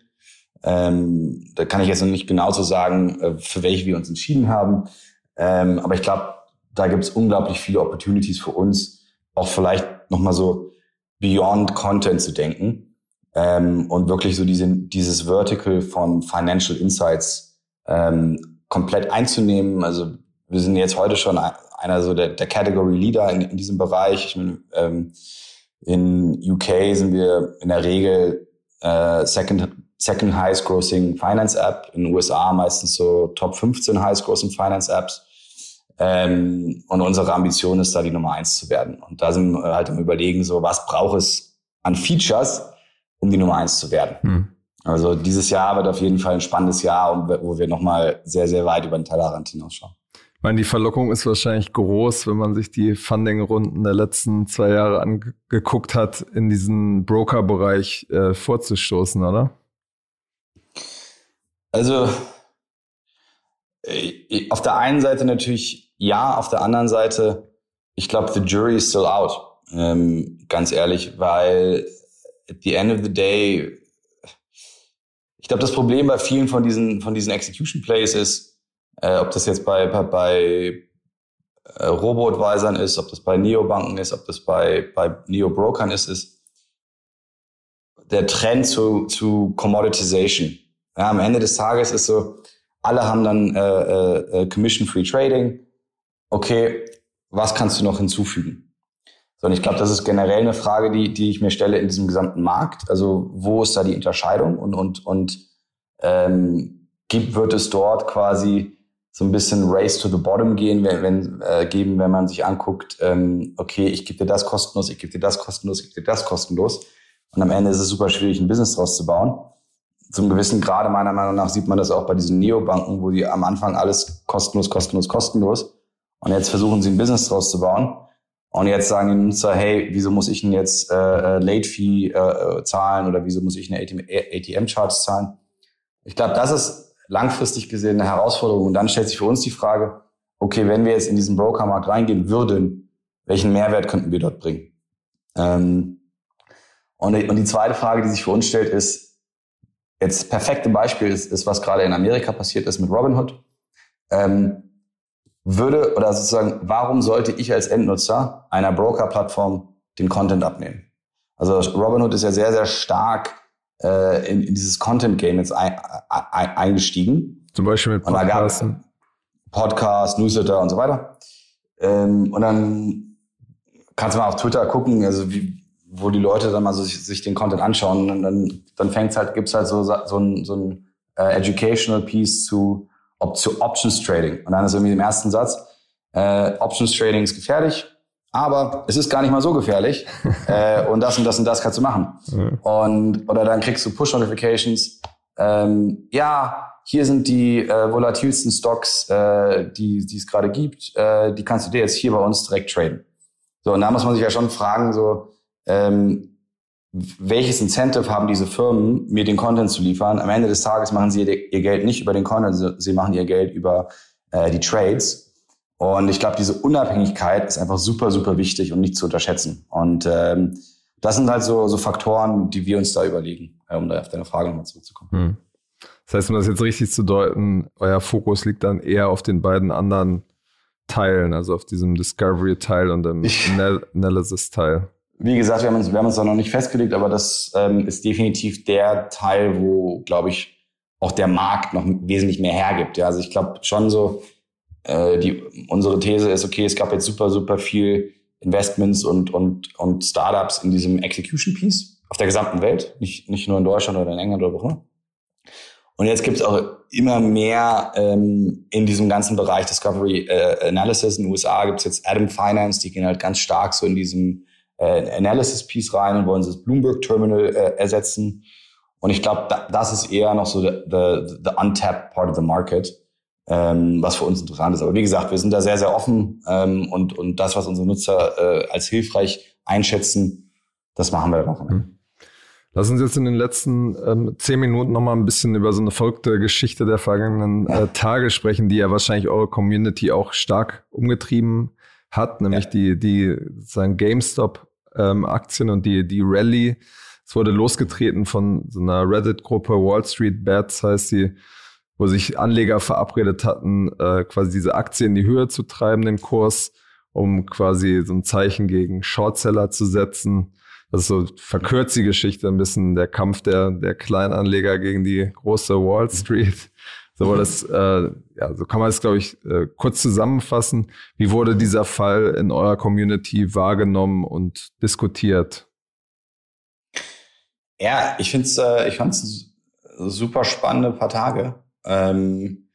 Ähm, da kann ich jetzt noch nicht genau so sagen, äh, für welche wir uns entschieden haben. Ähm, aber ich glaube, da gibt es unglaublich viele Opportunities für uns, auch vielleicht nochmal so beyond Content zu denken ähm, und wirklich so diese, dieses Vertical von Financial Insights ähm, komplett einzunehmen. Also wir sind jetzt heute schon einer so der, der Category Leader in, in diesem Bereich. Ich meine, ähm, in UK sind wir in der Regel äh, second, second highest grossing Finance App. In den USA meistens so Top 15 highest grossing Finance Apps. Ähm, und unsere Ambition ist da die Nummer eins zu werden. Und da sind wir halt im Überlegen so, was braucht es an Features, um die Nummer eins zu werden. Hm. Also dieses Jahr wird auf jeden Fall ein spannendes Jahr, wo wir nochmal sehr, sehr weit über den Tellerrand hinausschauen. Ich meine, die Verlockung ist wahrscheinlich groß, wenn man sich die Funding-Runden der letzten zwei Jahre angeguckt hat, in diesen Broker-Bereich äh, vorzustoßen, oder? Also äh, auf der einen Seite natürlich ja, auf der anderen Seite, ich glaube, the jury is still out. Ähm, ganz ehrlich, weil at the end of the day, ich glaube, das Problem bei vielen von diesen, von diesen Execution Plays ist, äh, ob das jetzt bei, bei, bei äh, Robo-Advisern ist, ob das bei Neobanken ist, ob das bei, bei Neo-Brokern ist, ist der Trend zu, zu Commoditization. Ja, am Ende des Tages ist so, alle haben dann äh, äh, äh, Commission-Free Trading. Okay, was kannst du noch hinzufügen? So, und ich glaube, das ist generell eine Frage, die, die ich mir stelle in diesem gesamten Markt. Also wo ist da die Unterscheidung und, und, und ähm, gibt, wird es dort quasi so ein bisschen Race to the Bottom gehen, wenn, wenn, äh, geben, wenn man sich anguckt, ähm, okay, ich gebe dir das kostenlos, ich gebe dir das kostenlos, ich gebe dir das kostenlos. Und am Ende ist es super schwierig, ein Business draus zu bauen. Zum gewissen Grade meiner Meinung nach sieht man das auch bei diesen Neobanken, wo die am Anfang alles kostenlos, kostenlos, kostenlos. Und jetzt versuchen sie ein Business draus zu bauen. Und jetzt sagen die Nutzer, hey, wieso muss ich denn jetzt äh, äh Late Fee äh, äh, zahlen oder wieso muss ich eine ATM-Charge zahlen? Ich glaube, das ist langfristig gesehen eine Herausforderung. Und dann stellt sich für uns die Frage, okay, wenn wir jetzt in diesen Brokermarkt reingehen würden, welchen Mehrwert könnten wir dort bringen? Ähm, Und, und die zweite Frage, die sich für uns stellt, ist, jetzt perfekte Beispiel ist, ist was gerade in Amerika passiert ist mit Robinhood. Ähm, würde oder sozusagen, warum sollte ich als Endnutzer einer Broker-Plattform den Content abnehmen? Also Robinhood ist ja sehr, sehr stark äh, in, in dieses Content-Game jetzt ein, ein, eingestiegen. Zum Beispiel mit Podcasts. Podcast, Newsletter und so weiter. Ähm, und dann kannst du mal auf Twitter gucken, also wie, wo die Leute dann mal so sich, sich den Content anschauen und dann, dann fängt's halt, gibt's halt so, so ein, so ein äh, Educational Piece zu, op zu Options Trading. Und dann ist irgendwie im ersten Satz, äh, Options Trading ist gefährlich, aber es ist gar nicht mal so gefährlich. (laughs) äh, und das und das und das kannst du machen. Mhm. Und, oder dann kriegst du Push-Notifications, ähm, ja, hier sind die äh, volatilsten Stocks, äh, die, die es gerade gibt, äh, die kannst du dir jetzt hier bei uns direkt traden. So, und da muss man sich ja schon fragen, so, ähm, welches Incentive haben diese Firmen, mir den Content zu liefern? Am Ende des Tages machen sie ihr Geld nicht über den Content, sie machen ihr Geld über äh, die Trades. Und ich glaube, diese Unabhängigkeit ist einfach super, super wichtig und nicht zu unterschätzen. Und ähm, das sind halt so, so Faktoren, die wir uns da überlegen, äh, um da auf deine Frage nochmal zurückzukommen. Hm. Das heißt, um das jetzt richtig zu deuten, euer Fokus liegt dann eher auf den beiden anderen Teilen, also auf diesem Discovery-Teil und dem Analysis-Teil wie gesagt, wir haben uns, wir haben uns da noch nicht festgelegt, aber das ähm, ist definitiv der Teil, wo, glaube ich, auch der Markt noch wesentlich mehr hergibt. Ja, also ich glaube schon so, äh, die, unsere These ist, okay, es gab jetzt super, super viel Investments und, und, und Startups in diesem Execution Piece auf der gesamten Welt, nicht, nicht nur in Deutschland oder in England oder wo immer. Und jetzt gibt es auch immer mehr ähm, in diesem ganzen Bereich Discovery äh, Analysis. In den USA gibt es jetzt Adam Finance, die gehen halt ganz stark so in diesem äh, Analysis Piece rein und wollen das Bloomberg Terminal äh, ersetzen. Und ich glaube, da, das ist eher noch so the, the, the untapped part of the market, ähm, was für uns interessant ist. Aber wie gesagt, wir sind da sehr, sehr offen ähm, und, und das, was unsere Nutzer äh, als hilfreich einschätzen, das machen wir dann auch. Mhm. Lass uns jetzt in den letzten ähm, zehn Minuten nochmal ein bisschen über so eine verrückte Geschichte der vergangenen äh, Tage sprechen, die ja wahrscheinlich eure Community auch stark umgetrieben hat, nämlich ja. die, die sozusagen GameStop ähm, Aktien und die, die Rallye. Es wurde losgetreten von so einer Reddit-Gruppe, Wall Street Bets heißt sie, wo sich Anleger verabredet hatten, äh, quasi diese Aktie in die Höhe zu treiben, den Kurs, um quasi so ein Zeichen gegen Shortseller zu setzen. Das ist so verkürzt die Geschichte ein bisschen der Kampf der, der Kleinanleger gegen die große Wall Street. So das, äh, ja, so kann man es, glaube ich, äh, kurz zusammenfassen. Wie wurde dieser Fall in eurer Community wahrgenommen und diskutiert? Ja, ich finde es, äh, ich fand es super spannende paar Tage. Ähm,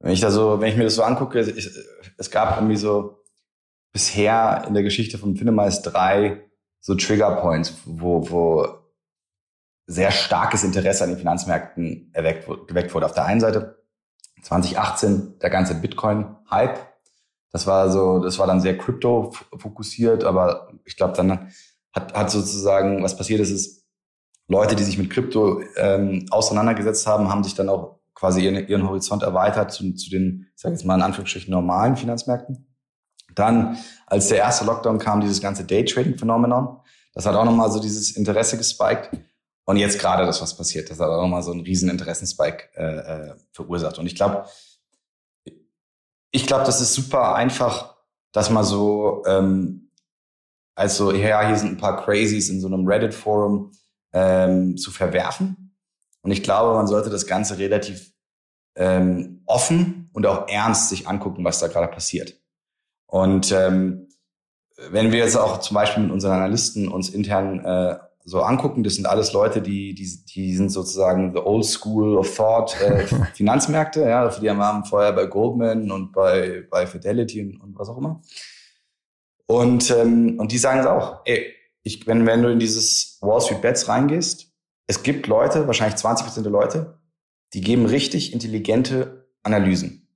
wenn ich da so, wenn ich mir das so angucke, ich, es gab irgendwie so bisher in der Geschichte von Finemize drei so Trigger Points, wo, wo sehr starkes Interesse an den Finanzmärkten erweckt, geweckt wurde. Auf der einen Seite 2018 der ganze Bitcoin-Hype. Das war so, das war dann sehr Krypto fokussiert, aber ich glaube, dann hat, hat sozusagen, was passiert ist, ist, Leute, die sich mit Krypto ähm, auseinandergesetzt haben, haben sich dann auch quasi ihren, ihren Horizont erweitert zu, zu den, ich sage jetzt mal in Anführungsstrichen, normalen Finanzmärkten. Dann, als der erste Lockdown kam, dieses ganze Daytrading-Phänomenon. Das hat auch nochmal so dieses Interesse gespiked. Und jetzt gerade das, was passiert, das hat auch nochmal so einen riesen Interessenspike äh, äh, verursacht. Und ich glaube, ich glaube, das ist super einfach, dass man so ähm, als so, ja, hier sind ein paar Crazies in so einem Reddit-Forum ähm, zu verwerfen. Und ich glaube, man sollte das Ganze relativ ähm, offen und auch ernst sich angucken, was da gerade passiert. Und ähm, wenn wir jetzt auch zum Beispiel mit unseren Analysten uns intern äh, so angucken, das sind alles Leute, die, die, die sind sozusagen the old school of thought äh, (laughs) Finanzmärkte, ja, die haben vorher bei Goldman und bei, bei Fidelity und, und was auch immer. Und, ähm, und die sagen es auch, ey, ich, wenn, wenn du in dieses Wall Street Bets reingehst, es gibt Leute, wahrscheinlich 20 Prozent der Leute, die geben richtig intelligente Analysen.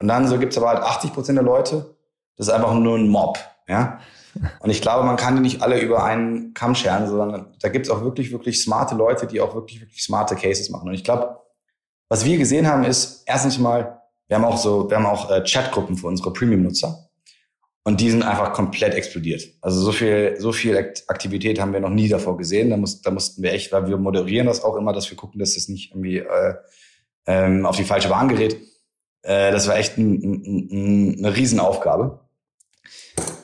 Und dann so gibt's aber halt 80 Prozent der Leute, das ist einfach nur ein Mob, ja. Und ich glaube, man kann die nicht alle über einen Kamm scheren, sondern da gibt es auch wirklich, wirklich smarte Leute, die auch wirklich, wirklich smarte Cases machen. Und ich glaube, was wir gesehen haben, ist erstens mal, wir haben auch so, wir haben auch äh, Chatgruppen für unsere Premium-Nutzer. Und die sind einfach komplett explodiert. Also so viel, so viel Aktivität haben wir noch nie davor gesehen. Da, muss, da mussten wir echt, weil wir moderieren das auch immer, dass wir gucken, dass das nicht irgendwie äh, ähm, auf die falsche Bahn gerät. Äh, das war echt ein, ein, ein, eine Riesenaufgabe.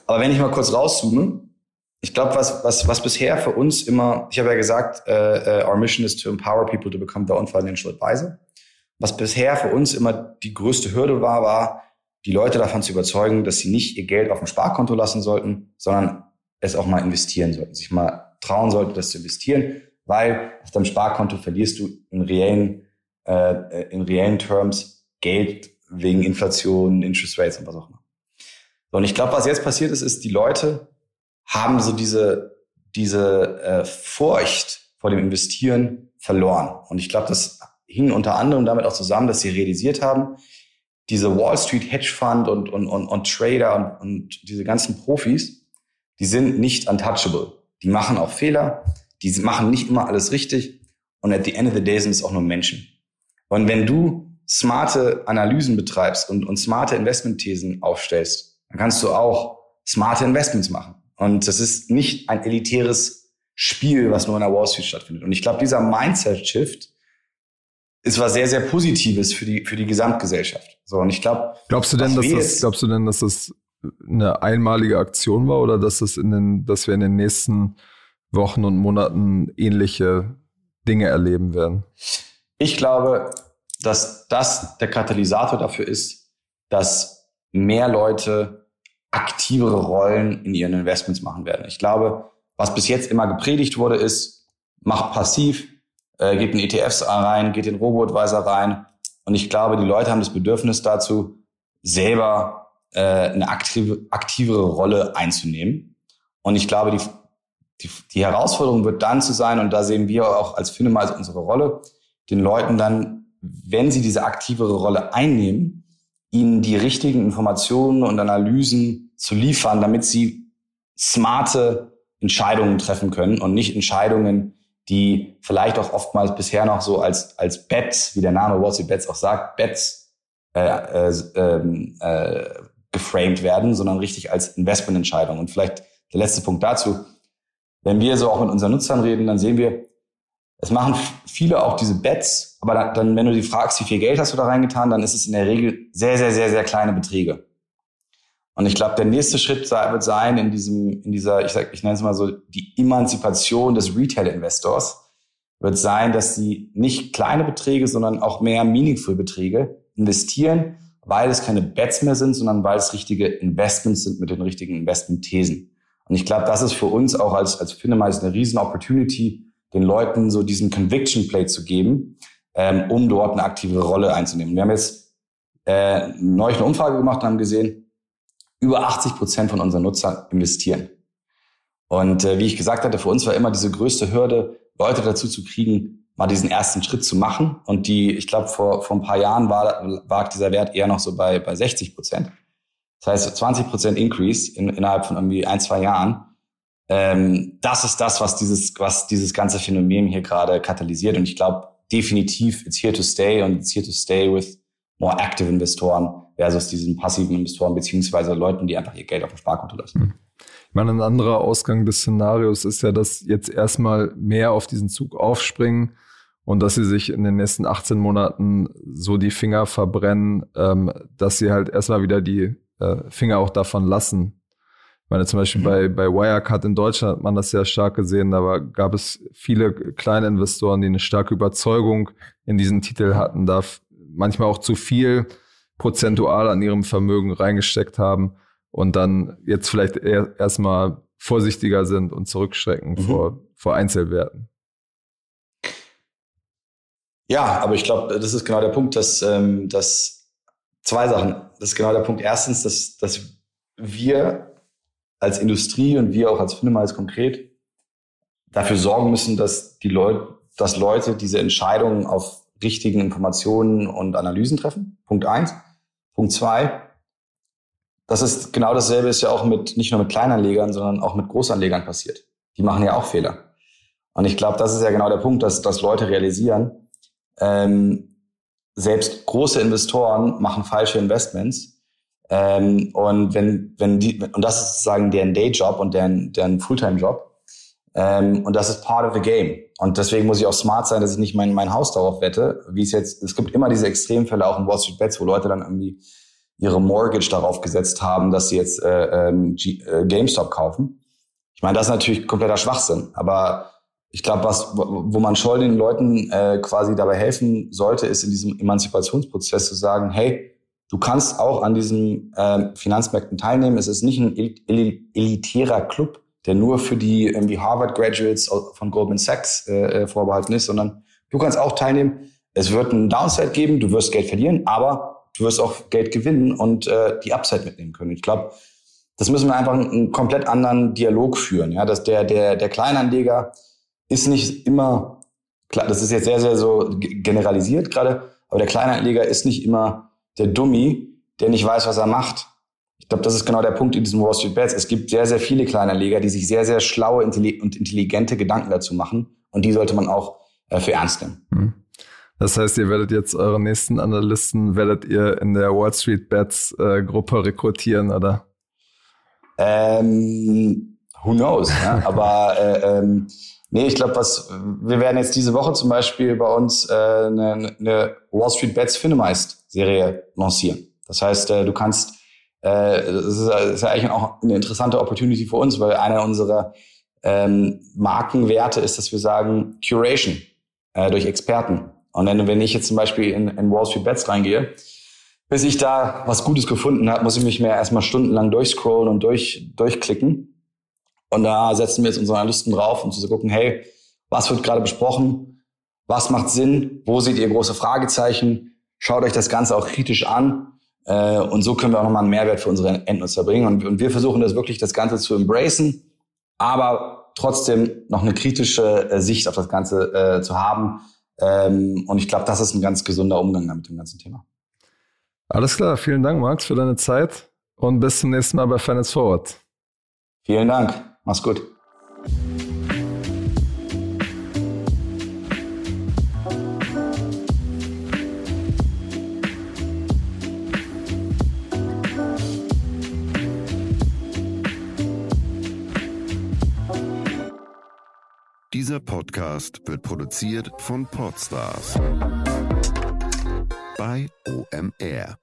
Aber wenn ich mal kurz rauszoome, ich glaube, was, was, was bisher für uns immer, ich habe ja gesagt, äh, uh, our mission is to empower people to become their own financial advisor. Was bisher für uns immer die größte Hürde war, war, die Leute davon zu überzeugen, dass sie nicht ihr Geld auf dem Sparkonto lassen sollten, sondern es auch mal investieren sollten, sich mal trauen sollten, das zu investieren, weil auf deinem Sparkonto verlierst du in reellen, äh, in reellen Terms Geld wegen Inflation, Interest Rates und was auch immer. Und ich glaube, was jetzt passiert ist, ist, die Leute haben so diese, diese äh, Furcht vor dem Investieren verloren. Und ich glaube, das hing unter anderem damit auch zusammen, dass sie realisiert haben, diese Wall Street Hedge Fund und, und, und, und Trader und, und diese ganzen Profis, die sind nicht untouchable. Die machen auch Fehler, die machen nicht immer alles richtig und at the end of the day sind es auch nur Menschen. Und wenn du smarte Analysen betreibst und, und smarte Investmentthesen aufstellst, dann kannst du auch smarte Investments machen. Und das ist nicht ein elitäres Spiel, was nur in der Wall Street stattfindet. Und ich glaube, dieser Mindset-Shift, ist was sehr, sehr Positives für die, für die Gesamtgesellschaft. So, und ich glaube. Glaubst du denn, dass das, glaubst du denn, dass das eine einmalige Aktion war oder dass das in den, dass wir in den nächsten Wochen und Monaten ähnliche Dinge erleben werden? Ich glaube, dass das der Katalysator dafür ist, dass mehr Leute aktivere Rollen in ihren Investments machen werden. Ich glaube, was bis jetzt immer gepredigt wurde, ist, mach passiv, äh, geht in ETFs rein, geht in Robo-Advisor rein. Und ich glaube, die Leute haben das Bedürfnis dazu, selber äh, eine aktive, aktivere Rolle einzunehmen. Und ich glaube, die, die, die Herausforderung wird dann zu sein, und da sehen wir auch als Finemize unsere Rolle, den Leuten dann, wenn sie diese aktivere Rolle einnehmen, ihnen die richtigen Informationen und Analysen zu liefern, damit sie smarte Entscheidungen treffen können und nicht Entscheidungen, die vielleicht auch oftmals bisher noch so als, als Bets, wie der Name Wall Street Bets auch sagt, Bets äh, äh, ähm, äh, geframed werden, sondern richtig als Investmententscheidung. Und vielleicht der letzte Punkt dazu. Wenn wir so auch mit unseren Nutzern reden, dann sehen wir, es machen viele auch diese Bets, aber dann, wenn du die fragst, wie viel Geld hast du da reingetan, dann ist es in der Regel sehr, sehr, sehr, sehr kleine Beträge. Und ich glaube, der nächste Schritt wird sein in diesem, in dieser, ich sag, ich nenne es mal so, die Emanzipation des Retail-Investors wird sein, dass sie nicht kleine Beträge, sondern auch mehr meaningful Beträge investieren, weil es keine Bets mehr sind, sondern weil es richtige Investments sind mit den richtigen Investment-Thesen. Und ich glaube, das ist für uns auch als, als Finemize eine riesen Opportunity, den Leuten so diesen Conviction Play zu geben, ähm, um dort eine aktive Rolle einzunehmen. Wir haben jetzt äh, neulich eine Umfrage gemacht und haben gesehen, über 80 Prozent von unseren Nutzern investieren. Und äh, wie ich gesagt hatte, für uns war immer diese größte Hürde, Leute dazu zu kriegen, mal diesen ersten Schritt zu machen. Und die, ich glaube, vor, vor ein paar Jahren war, war dieser Wert eher noch so bei, bei 60 Prozent. Das heißt, 20 Prozent Increase in, innerhalb von irgendwie ein, zwei Jahren. Ähm, das ist das, was dieses, was dieses ganze Phänomen hier gerade katalysiert. Und ich glaube, definitiv, it's here to stay und it's here to stay with more active Investoren versus diesen passiven Investoren beziehungsweise Leuten, die einfach ihr Geld auf dem Sparkonto lassen. Hm. Ich meine, ein anderer Ausgang des Szenarios ist ja, dass jetzt erstmal mehr auf diesen Zug aufspringen und dass sie sich in den nächsten 18 Monaten so die Finger verbrennen, ähm, dass sie halt erstmal wieder die äh, Finger auch davon lassen. Ich meine, zum Beispiel mhm. bei, bei Wirecard in Deutschland hat man das sehr stark gesehen. Da gab es viele kleine Investoren, die eine starke Überzeugung in diesen Titel hatten, da manchmal auch zu viel prozentual an ihrem Vermögen reingesteckt haben und dann jetzt vielleicht erstmal vorsichtiger sind und zurückschrecken mhm. vor, vor Einzelwerten. Ja, aber ich glaube, das ist genau der Punkt, dass, ähm, dass zwei Sachen. Das ist genau der Punkt. Erstens, dass, dass wir als Industrie und wir auch als Finnemals konkret dafür sorgen müssen, dass die Leute, dass Leute diese Entscheidungen auf richtigen Informationen und Analysen treffen. Punkt eins. Punkt zwei, das ist genau dasselbe ist ja auch mit, nicht nur mit Kleinanlegern, sondern auch mit Großanlegern passiert. Die machen ja auch Fehler. Und ich glaube, das ist ja genau der Punkt, dass, dass Leute realisieren, ähm, selbst große Investoren machen falsche Investments. Ähm, und wenn, wenn die, und das ist sozusagen deren Dayjob und deren, deren Fulltime-Job. Ähm, und das ist part of the game. Und deswegen muss ich auch smart sein, dass ich nicht mein, mein Haus darauf wette, wie es jetzt, es gibt immer diese Extremfälle auch in Wall Street Bets, wo Leute dann irgendwie ihre Mortgage darauf gesetzt haben, dass sie jetzt äh, ähm, äh, GameStop kaufen. Ich meine, das ist natürlich kompletter Schwachsinn, aber ich glaube, was, wo man schon den Leuten äh, quasi dabei helfen sollte, ist in diesem Emanzipationsprozess zu sagen, hey, du kannst auch an diesen äh, Finanzmärkten teilnehmen. Es ist nicht ein el elitärer Club, der nur für die irgendwie Harvard Graduates von Goldman Sachs äh, äh, vorbehalten ist, sondern du kannst auch teilnehmen. Es wird einen Downside geben, du wirst Geld verlieren, aber du wirst auch Geld gewinnen und äh, die Upside mitnehmen können. Ich glaube, das müssen wir einfach einen komplett anderen Dialog führen. Ja, dass der der der Kleinanleger ist nicht immer, klar, das ist jetzt sehr, sehr so generalisiert gerade, aber der Kleinanleger ist nicht immer der Dummy, der nicht weiß, was er macht. Ich glaube, das ist genau der Punkt in diesem Wall Street Bets. Es gibt sehr, sehr viele Kleinanleger, die sich sehr, sehr schlaue und intelligente Gedanken dazu machen. Und die sollte man auch äh, für ernst nehmen. Hm. Das heißt, ihr werdet jetzt eure nächsten Analysten, werdet ihr in der Wall Street Bets äh, Gruppe rekrutieren, oder? Ähm, who knows? ja? (laughs) Aber äh, ähm, Nee, ich glaube, was wir werden jetzt diese Woche zum Beispiel bei uns äh, eine, eine Wall Street Bets Finemized Serie lancieren. Das heißt, äh, du kannst, äh, das ist, das ist ja eigentlich auch eine interessante Opportunity für uns, weil einer unserer ähm, Markenwerte ist, dass wir sagen Curation äh, durch Experten. Und wenn, wenn ich jetzt zum Beispiel in, in Wall Street Bets reingehe, bis ich da was Gutes gefunden habe, muss ich mich mehr erstmal stundenlang durchscrollen und durch, durchklicken. Und da setzen wir jetzt unsere Analysten drauf, um zu gucken, hey, was wird gerade besprochen? Was macht Sinn? Wo seht ihr große Fragezeichen? Schaut euch das Ganze auch kritisch an. Äh, und so können wir auch nochmal einen Mehrwert für unsere Endnutzer bringen. Und wir versuchen das wirklich, das Ganze zu embracen, aber trotzdem noch eine kritische äh, Sicht auf das Ganze äh, zu haben. Ähm, und ich glaube, das ist ein ganz gesunder Umgang mit dem ganzen Thema. Alles klar. Vielen Dank, Max, für deine Zeit und bis zum nächsten Mal bei Finance Forward. Vielen Dank. Mach's gut. Dieser Podcast wird produziert von Podstars bei OMR.